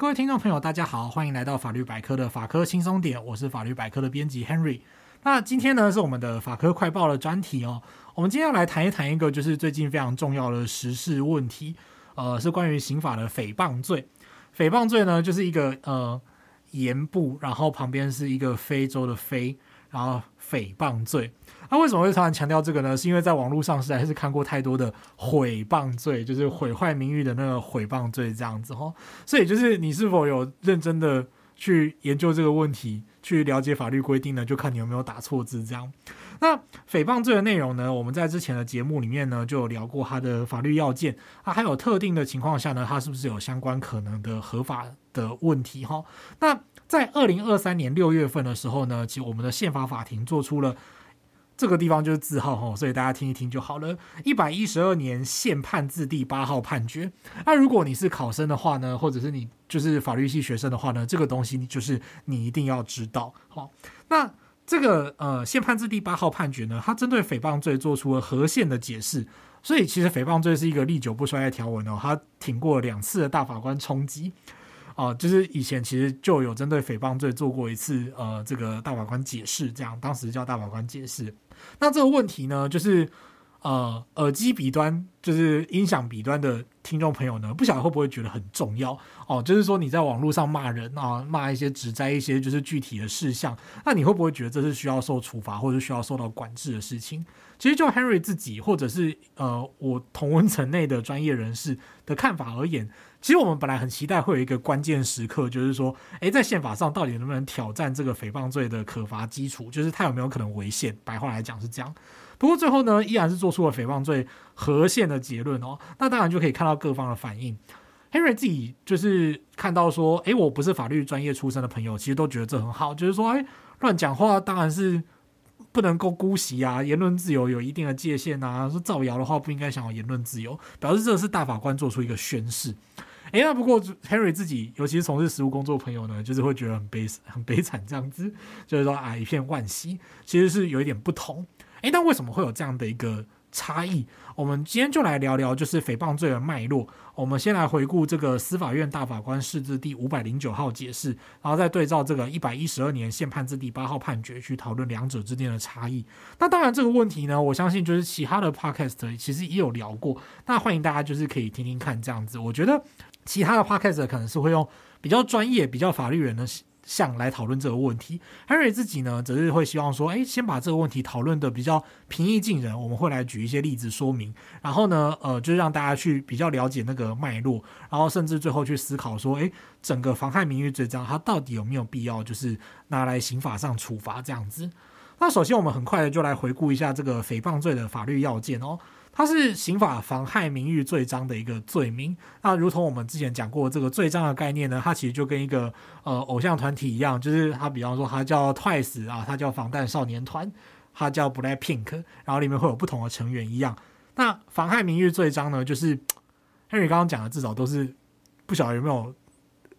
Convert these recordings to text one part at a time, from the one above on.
各位听众朋友，大家好，欢迎来到法律百科的法科轻松点，我是法律百科的编辑 Henry。那今天呢是我们的法科快报的专题哦，我们今天要来谈一谈一个就是最近非常重要的时事问题，呃，是关于刑法的诽谤罪。诽谤罪呢就是一个呃言部，然后旁边是一个非洲的非，然后诽谤罪。那、为什么会突然强调这个呢？是因为在网络上实在是看过太多的毁谤罪，就是毁坏名誉的那个毁谤罪这样子哈。所以就是你是否有认真的去研究这个问题，去了解法律规定呢？就看你有没有打错字这样。那诽谤罪的内容呢？我们在之前的节目里面呢就有聊过它的法律要件啊，还有特定的情况下呢，它是不是有相关可能的合法的问题哈？那在二零二三年六月份的时候呢，其实我们的宪法法庭做出了。这个地方就是字号哈，所以大家听一听就好了。一百一十二年宪判字第八号判决。那如果你是考生的话呢，或者是你就是法律系学生的话呢，这个东西你就是你一定要知道。好，那这个呃宪判字第八号判决呢，它针对诽谤罪做出了合宪的解释。所以其实诽谤罪是一个历久不衰的条文哦，它挺过两次的大法官冲击。哦、就是以前其实就有针对诽谤罪做过一次呃这个大法官解释，这样当时叫大法官解释。那这个问题呢，就是呃，耳机彼端就是音响彼端的听众朋友呢，不晓得会不会觉得很重要哦？就是说你在网络上骂人啊，骂一些指摘一些就是具体的事项，那你会不会觉得这是需要受处罚或者需要受到管制的事情？其实就 Henry 自己或者是呃我同温层内的专业人士的看法而言，其实我们本来很期待会有一个关键时刻，就是说，诶，在宪法上到底能不能挑战这个诽谤罪的可罚基础？就是它有没有可能违宪？白话来讲是这样。不过最后呢，依然是做出了诽谤罪合宪的结论哦。那当然就可以看到各方的反应。Henry 自己就是看到说，诶，我不是法律专业出身的朋友，其实都觉得这很好，就是说，诶，乱讲话当然是。不能够姑息啊，言论自由有一定的界限啊。说造谣的话不应该享有言论自由，表示这是大法官做出一个宣誓。诶，那不过 Henry 自己，尤其是从事实务工作的朋友呢，就是会觉得很悲很悲惨这样子，就是说啊，一片惋惜，其实是有一点不同。诶，那为什么会有这样的一个差异？我们今天就来聊聊，就是诽谤罪的脉络。我们先来回顾这个司法院大法官释字第五百零九号解释，然后再对照这个一百一十二年宪判字第八号判决，去讨论两者之间的差异。那当然，这个问题呢，我相信就是其他的 podcast 其实也有聊过。那欢迎大家就是可以听听看这样子。我觉得其他的 podcast 可能是会用比较专业、比较法律人的。像来讨论这个问题，Henry 自己呢，则是会希望说，诶，先把这个问题讨论得比较平易近人，我们会来举一些例子说明，然后呢，呃，就是让大家去比较了解那个脉络，然后甚至最后去思考说，诶，整个妨害名誉罪章它到底有没有必要，就是拿来刑法上处罚这样子。那首先，我们很快的就来回顾一下这个诽谤罪的法律要件哦。它是刑法妨害名誉罪章的一个罪名。那如同我们之前讲过，这个罪章的概念呢，它其实就跟一个呃偶像团体一样，就是它比方说它叫 Twice 啊，它叫防弹少年团，它叫 Blackpink，然后里面会有不同的成员一样。那妨害名誉罪章呢，就是 Henry 刚刚讲的，至少都是不晓得有没有，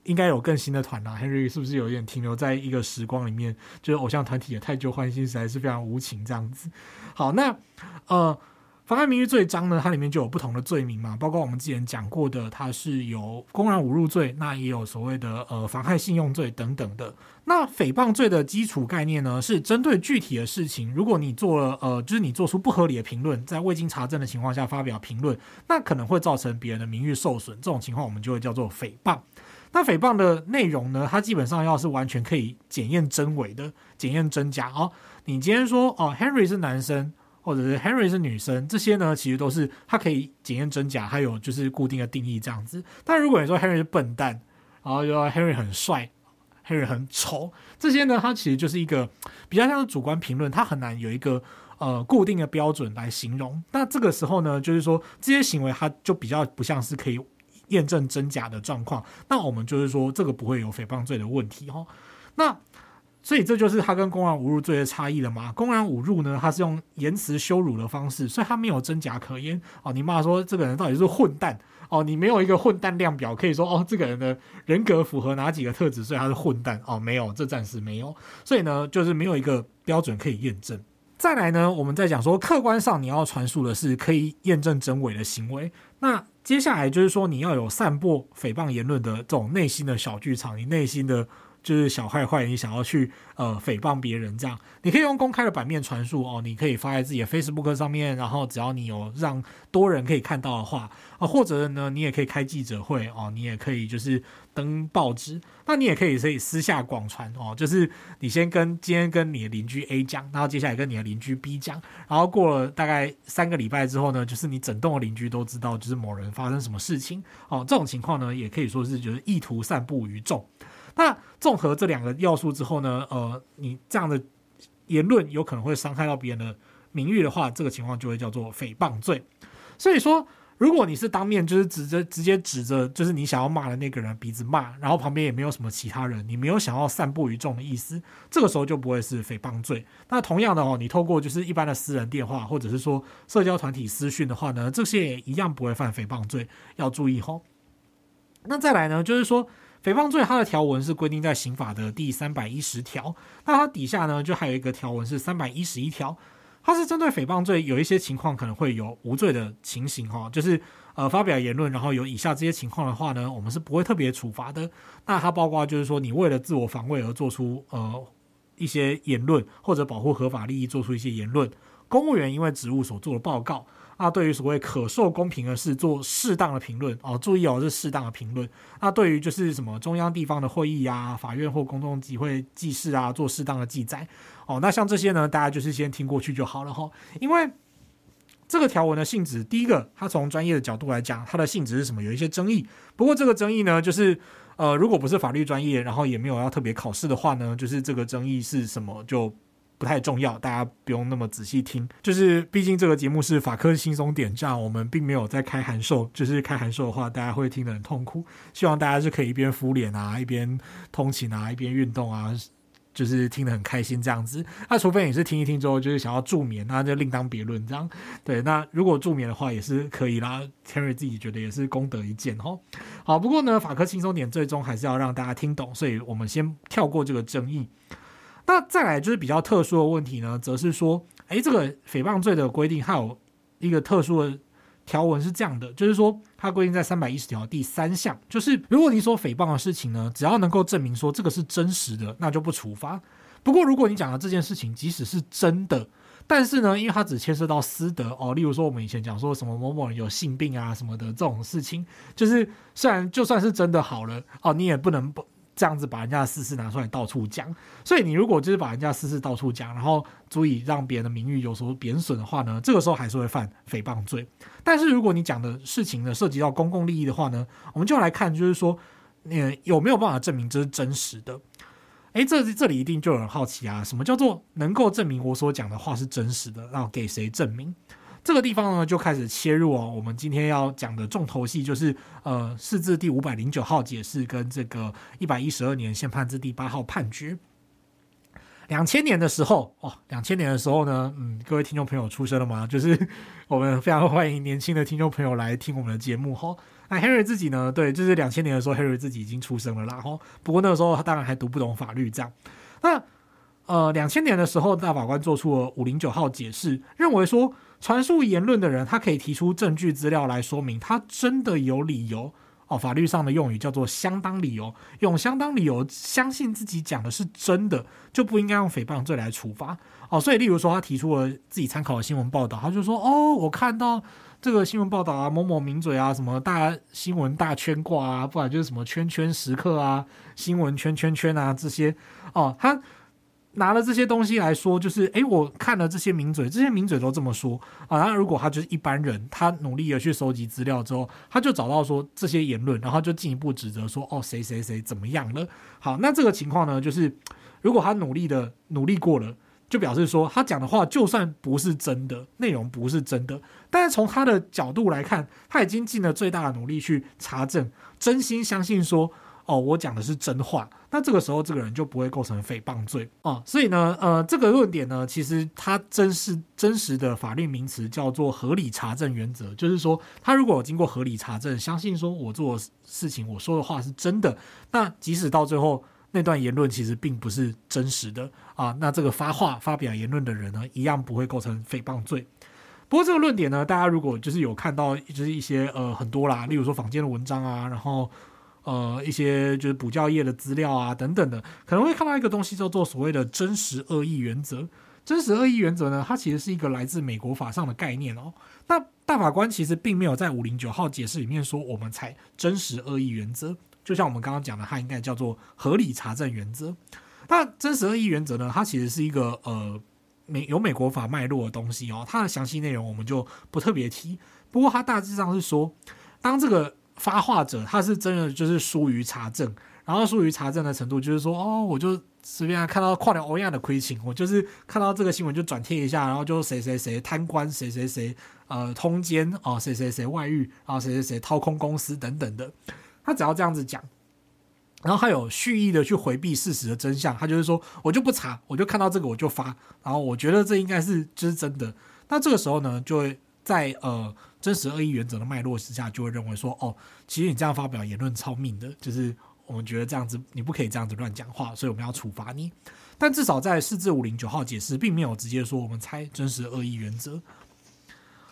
应该有更新的团啦。Henry 是不是有一点停留在一个时光里面？就是偶像团体也太旧换新，实在是非常无情这样子。好，那呃。妨害名誉罪章呢，它里面就有不同的罪名嘛，包括我们之前讲过的，它是有公然侮辱罪，那也有所谓的呃妨害信用罪等等的。那诽谤罪的基础概念呢，是针对具体的事情，如果你做了呃，就是你做出不合理的评论，在未经查证的情况下发表评论，那可能会造成别人的名誉受损，这种情况我们就会叫做诽谤。那诽谤的内容呢，它基本上要是完全可以检验真伪的，检验真假哦。你今天说哦，Henry 是男生。或者是 Henry 是女生，这些呢，其实都是它可以检验真假，还有就是固定的定义这样子。但如果你说 Henry 是笨蛋，然后又说 Henry 很帅，Henry 很丑，这些呢，它其实就是一个比较像是主观评论，它很难有一个呃固定的标准来形容。那这个时候呢，就是说这些行为它就比较不像是可以验证真假的状况。那我们就是说这个不会有诽谤罪的问题哈。那所以这就是他跟公然侮辱罪的差异了嘛？公然侮辱呢，他是用言辞羞辱的方式，所以他没有真假可言哦。你骂说这个人到底是混蛋哦，你没有一个混蛋量表可以说哦，这个人的人格符合哪几个特质，所以他是混蛋哦？没有，这暂时没有。所以呢，就是没有一个标准可以验证。再来呢，我们再讲说，客观上你要传述的是可以验证真伪的行为。那接下来就是说，你要有散播诽谤言论的这种内心的小剧场，你内心的。就是小坏坏，你想要去呃诽谤别人这样，你可以用公开的版面传述哦，你可以发在自己的 Facebook 上面，然后只要你有让多人可以看到的话啊，或者呢，你也可以开记者会哦，你也可以就是登报纸，那你也可以可以私下广传哦，就是你先跟今天跟你的邻居 A 讲，然后接下来跟你的邻居 B 讲，然后过了大概三个礼拜之后呢，就是你整栋的邻居都知道，就是某人发生什么事情哦，这种情况呢，也可以说是就是意图散布于众。那综合这两个要素之后呢，呃，你这样的言论有可能会伤害到别人的名誉的话，这个情况就会叫做诽谤罪。所以说，如果你是当面就是指着直接指着就是你想要骂的那个人鼻子骂，然后旁边也没有什么其他人，你没有想要散布于众的意思，这个时候就不会是诽谤罪。那同样的哦，你透过就是一般的私人电话或者是说社交团体私讯的话呢，这些也一样不会犯诽谤罪，要注意吼。那再来呢，就是说。诽谤罪它的条文是规定在刑法的第三百一十条，那它底下呢就还有一个条文是三百一十一条，它是针对诽谤罪有一些情况可能会有无罪的情形哈，就是呃发表言论然后有以下这些情况的话呢，我们是不会特别处罚的。那它包括就是说你为了自我防卫而做出呃一些言论，或者保护合法利益做出一些言论，公务员因为职务所做的报告。那对于所谓可受公平的事做适当的评论哦，注意哦，是适当的评论。那对于就是什么中央地方的会议啊、法院或公众集会记事啊，做适当的记载哦。那像这些呢，大家就是先听过去就好了哈。因为这个条文的性质，第一个，它从专业的角度来讲，它的性质是什么？有一些争议。不过这个争议呢，就是呃，如果不是法律专业，然后也没有要特别考试的话呢，就是这个争议是什么就。不太重要，大家不用那么仔细听。就是毕竟这个节目是法科轻松点，这样我们并没有在开函授。就是开函授的话，大家会听得很痛苦。希望大家是可以一边敷脸啊，一边通勤啊，一边运动啊，就是听得很开心这样子。那除非你是听一听之后就是想要助眠，那就另当别论。这样对，那如果助眠的话也是可以啦。Henry 自己觉得也是功德一件哦。好，不过呢，法科轻松点最终还是要让大家听懂，所以我们先跳过这个争议。那再来就是比较特殊的问题呢，则是说，哎，这个诽谤罪的规定，它有一个特殊的条文是这样的，就是说，它规定在三百一十条第三项，就是如果你说诽谤的事情呢，只要能够证明说这个是真实的，那就不处罚。不过，如果你讲的这件事情即使是真的，但是呢，因为它只牵涉到私德哦，例如说我们以前讲说什么某某人有性病啊什么的这种事情，就是虽然就算是真的好了哦，你也不能不。这样子把人家的私事拿出来到处讲，所以你如果就是把人家私事到处讲，然后足以让别人的名誉有所贬损的话呢，这个时候还是会犯诽谤罪。但是如果你讲的事情呢涉及到公共利益的话呢，我们就来看，就是说，呃，有没有办法证明这是真实的？诶，这这里一定就有人好奇啊，什么叫做能够证明我所讲的话是真实的？然后给谁证明？这个地方呢，就开始切入哦。我们今天要讲的重头戏就是，呃，释字第五百零九号解释跟这个一百一十二年宪判字第八号判决。两千年的时候，哦，两千年的时候呢，嗯，各位听众朋友出生了吗？就是我们非常欢迎年轻的听众朋友来听我们的节目哈。那 Henry 自己呢，对，就是两千年的时候，Henry 自己已经出生了啦。哈，不过那个时候他当然还读不懂法律，这样。那呃，两千年的时候，大法官做出了五零九号解释，认为说。传述言论的人，他可以提出证据资料来说明他真的有理由哦。法律上的用语叫做相当理由，用相当理由相信自己讲的是真的，就不应该用诽谤罪来处罚哦。所以，例如说，他提出了自己参考的新闻报道，他就说：“哦，我看到这个新闻报道啊，某某名嘴啊，什么大新闻大圈挂啊，不然就是什么圈圈时刻啊，新闻圈圈圈啊这些哦，他。”拿了这些东西来说，就是诶，我看了这些名嘴，这些名嘴都这么说啊。然后如果他就是一般人，他努力的去收集资料之后，他就找到说这些言论，然后就进一步指责说，哦，谁谁谁怎么样了？好，那这个情况呢，就是如果他努力的努力过了，就表示说他讲的话就算不是真的，内容不是真的，但是从他的角度来看，他已经尽了最大的努力去查证，真心相信说。哦，我讲的是真话，那这个时候这个人就不会构成诽谤罪哦。所以呢，呃，这个论点呢，其实它真是真实的法律名词叫做合理查证原则，就是说，他如果有经过合理查证，相信说我做事情，我说的话是真的，那即使到最后那段言论其实并不是真实的啊，那这个发话发表言论的人呢，一样不会构成诽谤罪。不过这个论点呢，大家如果就是有看到，就是一些呃很多啦，例如说坊间的文章啊，然后呃一些就是补教业的资料啊等等的，可能会看到一个东西叫做所谓的真实恶意原则。真实恶意原则呢，它其实是一个来自美国法上的概念哦。那大法官其实并没有在五零九号解释里面说我们才真实恶意原则，就像我们刚刚讲的，它应该叫做合理查证原则。那真实恶意原则呢，它其实是一个呃美有美国法脉络的东西哦。它的详细内容我们就不特别提。不过它大致上是说，当这个发话者他是真的就是疏于查证，然后疏于查证的程度就是说哦，我就。随便看到跨年欧亚的亏情，我就是看到这个新闻就转贴一下，然后就谁谁谁贪官，谁谁谁呃通奸哦，谁谁谁外遇，然后谁谁谁掏空公司等等的。他只要这样子讲，然后还有蓄意的去回避事实的真相，他就是说我就不查，我就看到这个我就发，然后我觉得这应该是就是真的。那这个时候呢，就会在呃真实恶意原则的脉络之下，就会认为说哦，其实你这样发表言论超命的，就是。我们觉得这样子你不可以这样子乱讲话，所以我们要处罚你。但至少在四至五零九号解释，并没有直接说我们猜真实恶意原则。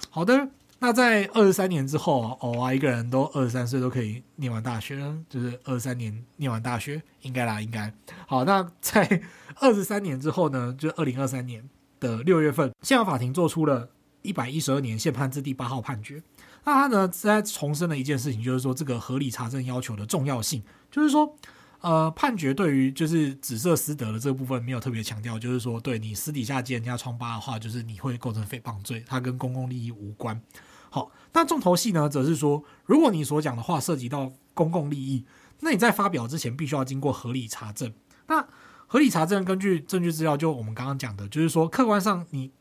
好的，那在二十三年之后，哦啊，一个人都二十三岁都可以念完大学，就是二十三年念完大学，应该啦，应该。好，那在二十三年之后呢，就二零二三年的六月份，宪法法庭做出了一百一十二年宪判字第八号判决。那他呢，在重申了一件事情，就是说这个合理查证要求的重要性。就是说，呃，判决对于就是紫色私德的这个部分没有特别强调，就是说，对你私底下揭人家疮疤的话，就是你会构成诽谤罪，它跟公共利益无关。好，那重头戏呢，则是说，如果你所讲的话涉及到公共利益，那你在发表之前必须要经过合理查证。那合理查证根据证据资料，就我们刚刚讲的，就是说，客观上你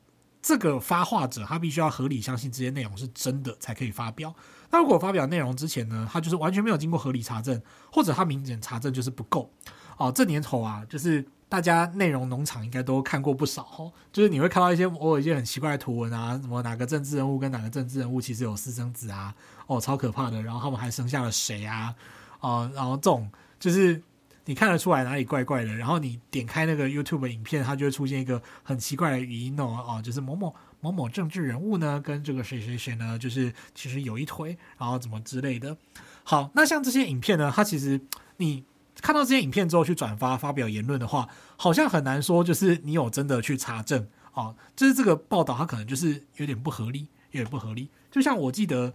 这个发话者他必须要合理相信这些内容是真的，才可以发表。那如果发表内容之前呢，他就是完全没有经过合理查证，或者他明显查证就是不够哦。这年头啊，就是大家内容农场应该都看过不少哦，就是你会看到一些偶尔一些很奇怪的图文啊，什么哪个政治人物跟哪个政治人物其实有私生子啊，哦，超可怕的。然后他们还生下了谁啊？哦，然后这种就是你看得出来哪里怪怪的。然后你点开那个 YouTube 影片，它就会出现一个很奇怪的语音哦，哦，就是某某。某某政治人物呢，跟这个谁谁谁呢，就是其实有一腿，然后怎么之类的。好，那像这些影片呢，它其实你看到这些影片之后去转发发表言论的话，好像很难说就是你有真的去查证哦，就是这个报道它可能就是有点不合理，有点不合理。就像我记得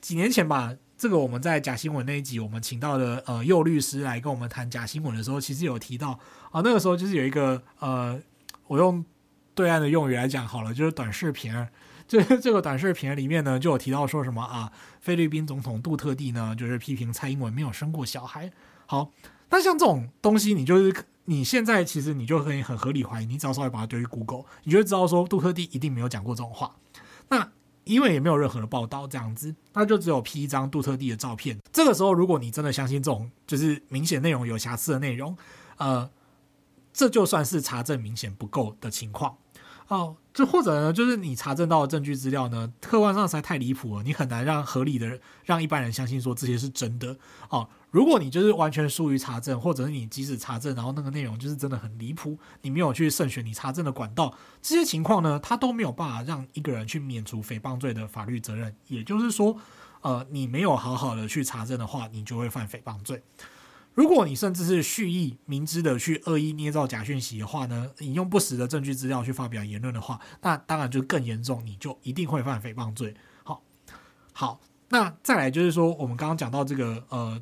几年前吧，这个我们在假新闻那一集，我们请到的呃右律师来跟我们谈假新闻的时候，其实有提到啊，那个时候就是有一个呃，我用。对岸的用语来讲好了，就是短视频。这这个短视频里面呢，就有提到说什么啊，菲律宾总统杜特地呢，就是批评蔡英文没有生过小孩。好，那像这种东西，你就是你现在其实你就可以很合理怀疑，你只要稍微把它丢去 Google，你就会知道说杜特地一定没有讲过这种话。那因为也没有任何的报道这样子，那就只有 P 一张杜特地的照片。这个时候，如果你真的相信这种就是明显内容有瑕疵的内容，呃，这就算是查证明显不够的情况。哦，这或者呢，就是你查证到的证据资料呢，客观上实在太离谱了，你很难让合理的让一般人相信说这些是真的。哦，如果你就是完全疏于查证，或者是你即使查证，然后那个内容就是真的很离谱，你没有去慎选你查证的管道，这些情况呢，他都没有办法让一个人去免除诽谤罪的法律责任。也就是说，呃，你没有好好的去查证的话，你就会犯诽谤罪。如果你甚至是蓄意明知的去恶意捏造假讯息的话呢，引用不实的证据资料去发表言论的话，那当然就更严重，你就一定会犯诽谤罪。好，好，那再来就是说，我们刚刚讲到这个呃，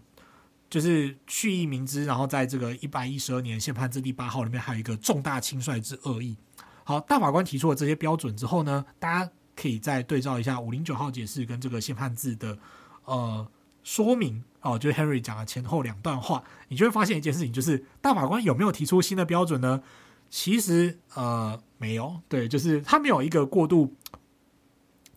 就是蓄意明知，然后在这个一百一十二年宪判字第八号里面还有一个重大轻率之恶意。好，大法官提出了这些标准之后呢，大家可以再对照一下五零九号解释跟这个宪判字的呃说明。哦，就是 Henry 讲的前后两段话，你就会发现一件事情，就是大法官有没有提出新的标准呢？其实呃没有，对，就是他没有一个过度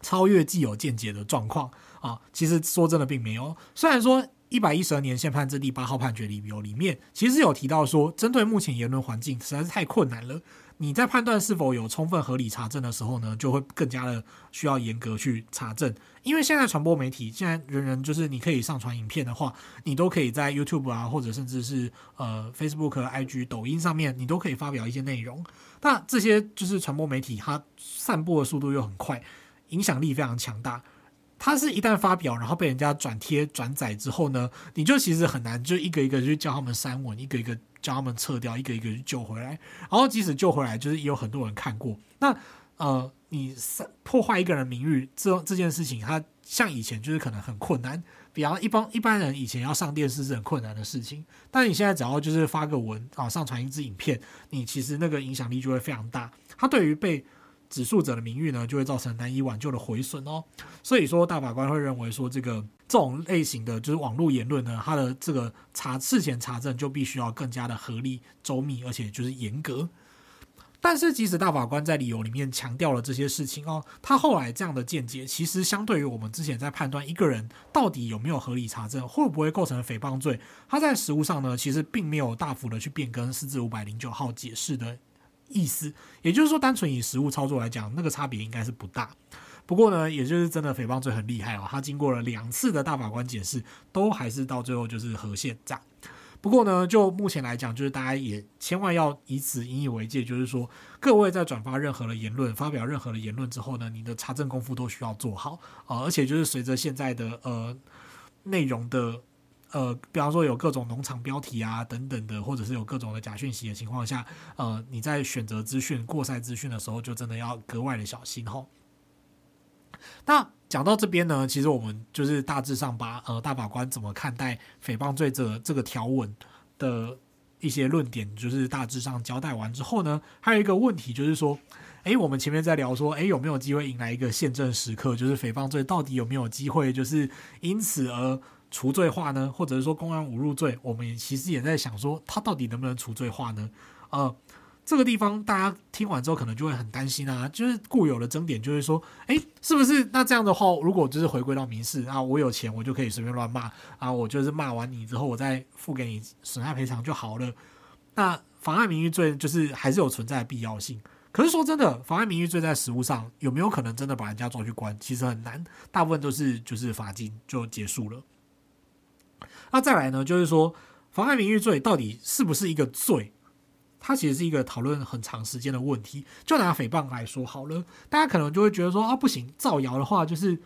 超越既有见解的状况啊。其实说真的并没有，虽然说一百一十二年宪判字第八号判决理由里面，其实有提到说，针对目前言论环境实在是太困难了。你在判断是否有充分合理查证的时候呢，就会更加的需要严格去查证。因为现在传播媒体，现在人人就是你可以上传影片的话，你都可以在 YouTube 啊，或者甚至是呃 Facebook、IG、抖音上面，你都可以发表一些内容。那这些就是传播媒体，它散播的速度又很快，影响力非常强大。它是一旦发表，然后被人家转贴转载之后呢，你就其实很难就一个一个去叫他们删文，一个一个叫他们撤掉，一个一个去救回来。然后即使救回来，就是也有很多人看过。那呃，你破坏一个人名誉这这件事情，它像以前就是可能很困难。比方一般一般人以前要上电视是很困难的事情，但你现在只要就是发个文啊，上传一支影片，你其实那个影响力就会非常大。它对于被指数者的名誉呢，就会造成难以挽救的毁损哦。所以说，大法官会认为说，这个这种类型的就是网络言论呢，它的这个查事前查证就必须要更加的合理、周密，而且就是严格。但是，即使大法官在理由里面强调了这些事情哦，他后来这样的见解，其实相对于我们之前在判断一个人到底有没有合理查证，会不会构成诽谤罪，他在实务上呢，其实并没有大幅的去变更四至五百零九号解释的。意思，也就是说，单纯以实物操作来讲，那个差别应该是不大。不过呢，也就是真的诽谤罪很厉害哦，他经过了两次的大法官解释，都还是到最后就是和宪这样。不过呢，就目前来讲，就是大家也千万要以此引以为戒，就是说，各位在转发任何的言论、发表任何的言论之后呢，你的查证功夫都需要做好啊、呃，而且就是随着现在的呃内容的。呃，比方说有各种农场标题啊等等的，或者是有各种的假讯息的情况下，呃，你在选择资讯、过筛资讯的时候，就真的要格外的小心吼。那讲到这边呢，其实我们就是大致上把呃大法官怎么看待诽谤罪这这个条文的一些论点，就是大致上交代完之后呢，还有一个问题就是说，诶，我们前面在聊说，诶，有没有机会迎来一个宪政时刻，就是诽谤罪到底有没有机会，就是因此而。除罪化呢，或者是说公然侮辱罪，我们其实也在想说，他到底能不能除罪化呢？呃，这个地方大家听完之后可能就会很担心啊，就是固有的争点就是说，哎，是不是那这样的话，如果就是回归到民事啊，我有钱我就可以随便乱骂啊，我就是骂完你之后，我再付给你损害赔偿就好了。那妨碍名誉罪就是还是有存在的必要性。可是说真的，妨碍名誉罪在实务上有没有可能真的把人家抓去关？其实很难，大部分都是就是罚金就结束了。那再来呢，就是说，妨害名誉罪到底是不是一个罪？它其实是一个讨论很长时间的问题。就拿诽谤来说好了，大家可能就会觉得说啊，不行，造谣的话就是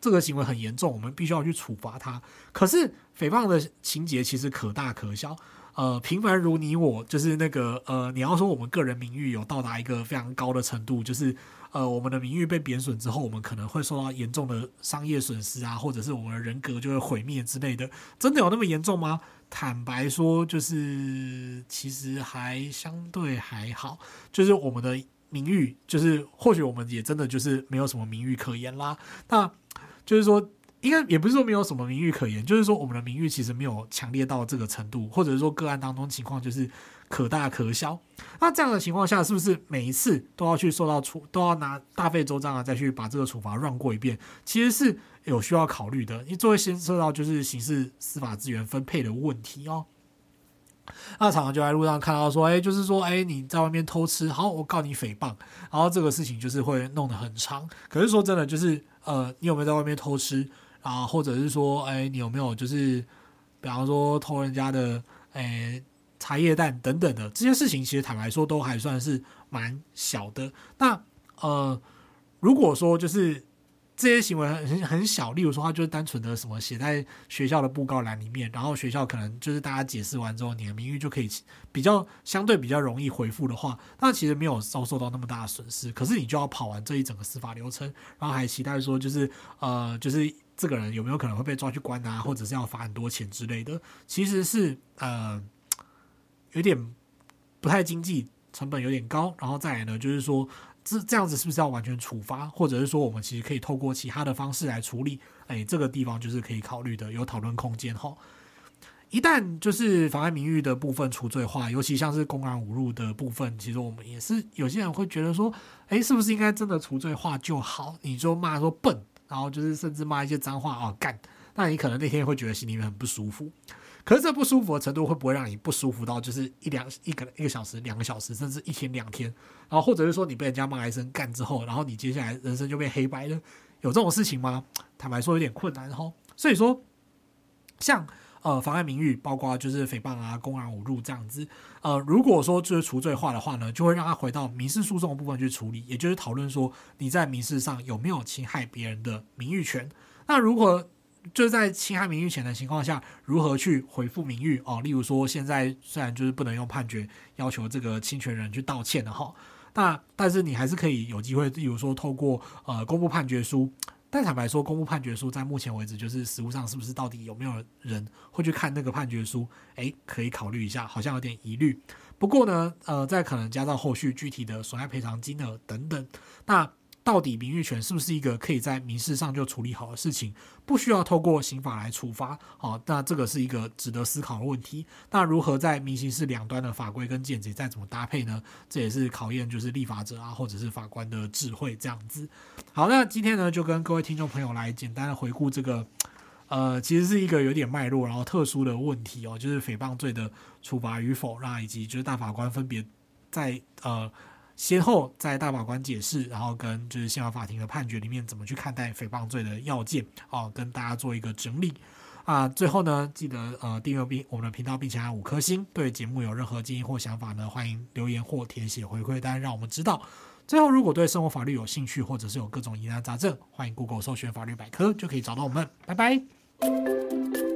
这个行为很严重，我们必须要去处罚他。可是诽谤的情节其实可大可小。呃，平凡如你我，就是那个呃，你要说我们个人名誉有到达一个非常高的程度，就是呃，我们的名誉被贬损之后，我们可能会受到严重的商业损失啊，或者是我们的人格就会毁灭之类的，真的有那么严重吗？坦白说，就是其实还相对还好，就是我们的名誉，就是或许我们也真的就是没有什么名誉可言啦。那就是说。应该也不是说没有什么名誉可言，就是说我们的名誉其实没有强烈到这个程度，或者是说个案当中情况就是可大可小。那这样的情况下，是不是每一次都要去受到处，都要拿大费周章啊，再去把这个处罚 run 过一遍？其实是有需要考虑的，因为作为牵涉到就是刑事司法资源分配的问题哦。那常常就在路上看到说，哎，就是说，哎，你在外面偷吃，好，我告你诽谤，然后这个事情就是会弄得很长。可是说真的，就是呃，你有没有在外面偷吃？啊，或者是说，哎，你有没有就是，比方说偷人家的，哎，茶叶蛋等等的这些事情，其实坦白说都还算是蛮小的。那呃，如果说就是。这些行为很很小，例如说，他就是单纯的什么写在学校的布告栏里面，然后学校可能就是大家解释完之后，你的名誉就可以比较相对比较容易恢复的话，那其实没有遭受到那么大的损失。可是你就要跑完这一整个司法流程，然后还期待说就是呃，就是这个人有没有可能会被抓去关啊，或者是要罚很多钱之类的，其实是呃有点不太经济，成本有点高。然后再来呢，就是说。这这样子是不是要完全处罚，或者是说我们其实可以透过其他的方式来处理？哎，这个地方就是可以考虑的，有讨论空间哈。一旦就是妨碍名誉的部分除罪化，尤其像是公然侮辱的部分，其实我们也是有些人会觉得说，哎，是不是应该真的除罪化就好？你就骂说笨，然后就是甚至骂一些脏话哦干，那你可能那天会觉得心里面很不舒服。可是这不舒服的程度会不会让你不舒服到就是一两一个一个小时、两个小时，甚至一天两天？然后或者是说你被人家骂一声干之后，然后你接下来人生就被黑白了？有这种事情吗？坦白说有点困难哈。所以说，像呃妨碍名誉，包括就是诽谤啊、公然侮辱这样子。呃，如果说就是除罪化的话呢，就会让他回到民事诉讼的部分去处理，也就是讨论说你在民事上有没有侵害别人的名誉权。那如果就在侵害名誉权的情况下，如何去恢复名誉哦？例如说，现在虽然就是不能用判决要求这个侵权人去道歉的哈，那但是你还是可以有机会，例如说透过呃公布判决书。但坦白说，公布判决书在目前为止，就是实物上是不是到底有没有人会去看那个判决书？诶，可以考虑一下，好像有点疑虑。不过呢，呃，再可能加上后续具体的损害赔偿金额等等，那。到底名誉权是不是一个可以在民事上就处理好的事情，不需要透过刑法来处罚？好，那这个是一个值得思考的问题。那如何在民刑事两端的法规跟见解再怎么搭配呢？这也是考验就是立法者啊，或者是法官的智慧这样子。好，那今天呢就跟各位听众朋友来简单的回顾这个，呃，其实是一个有点脉络然后特殊的问题哦，就是诽谤罪的处罚与否，那以及就是大法官分别在呃。先后在大法官解释，然后跟就是宪法法庭的判决里面怎么去看待诽谤罪的要件哦，跟大家做一个整理啊。最后呢，记得呃订阅并我们的频道，并且按五颗星。对节目有任何建议或想法呢，欢迎留言或填写回馈单，让我们知道。最后，如果对生活法律有兴趣，或者是有各种疑难杂症，欢迎 Google 搜寻法律百科，就可以找到我们。拜拜。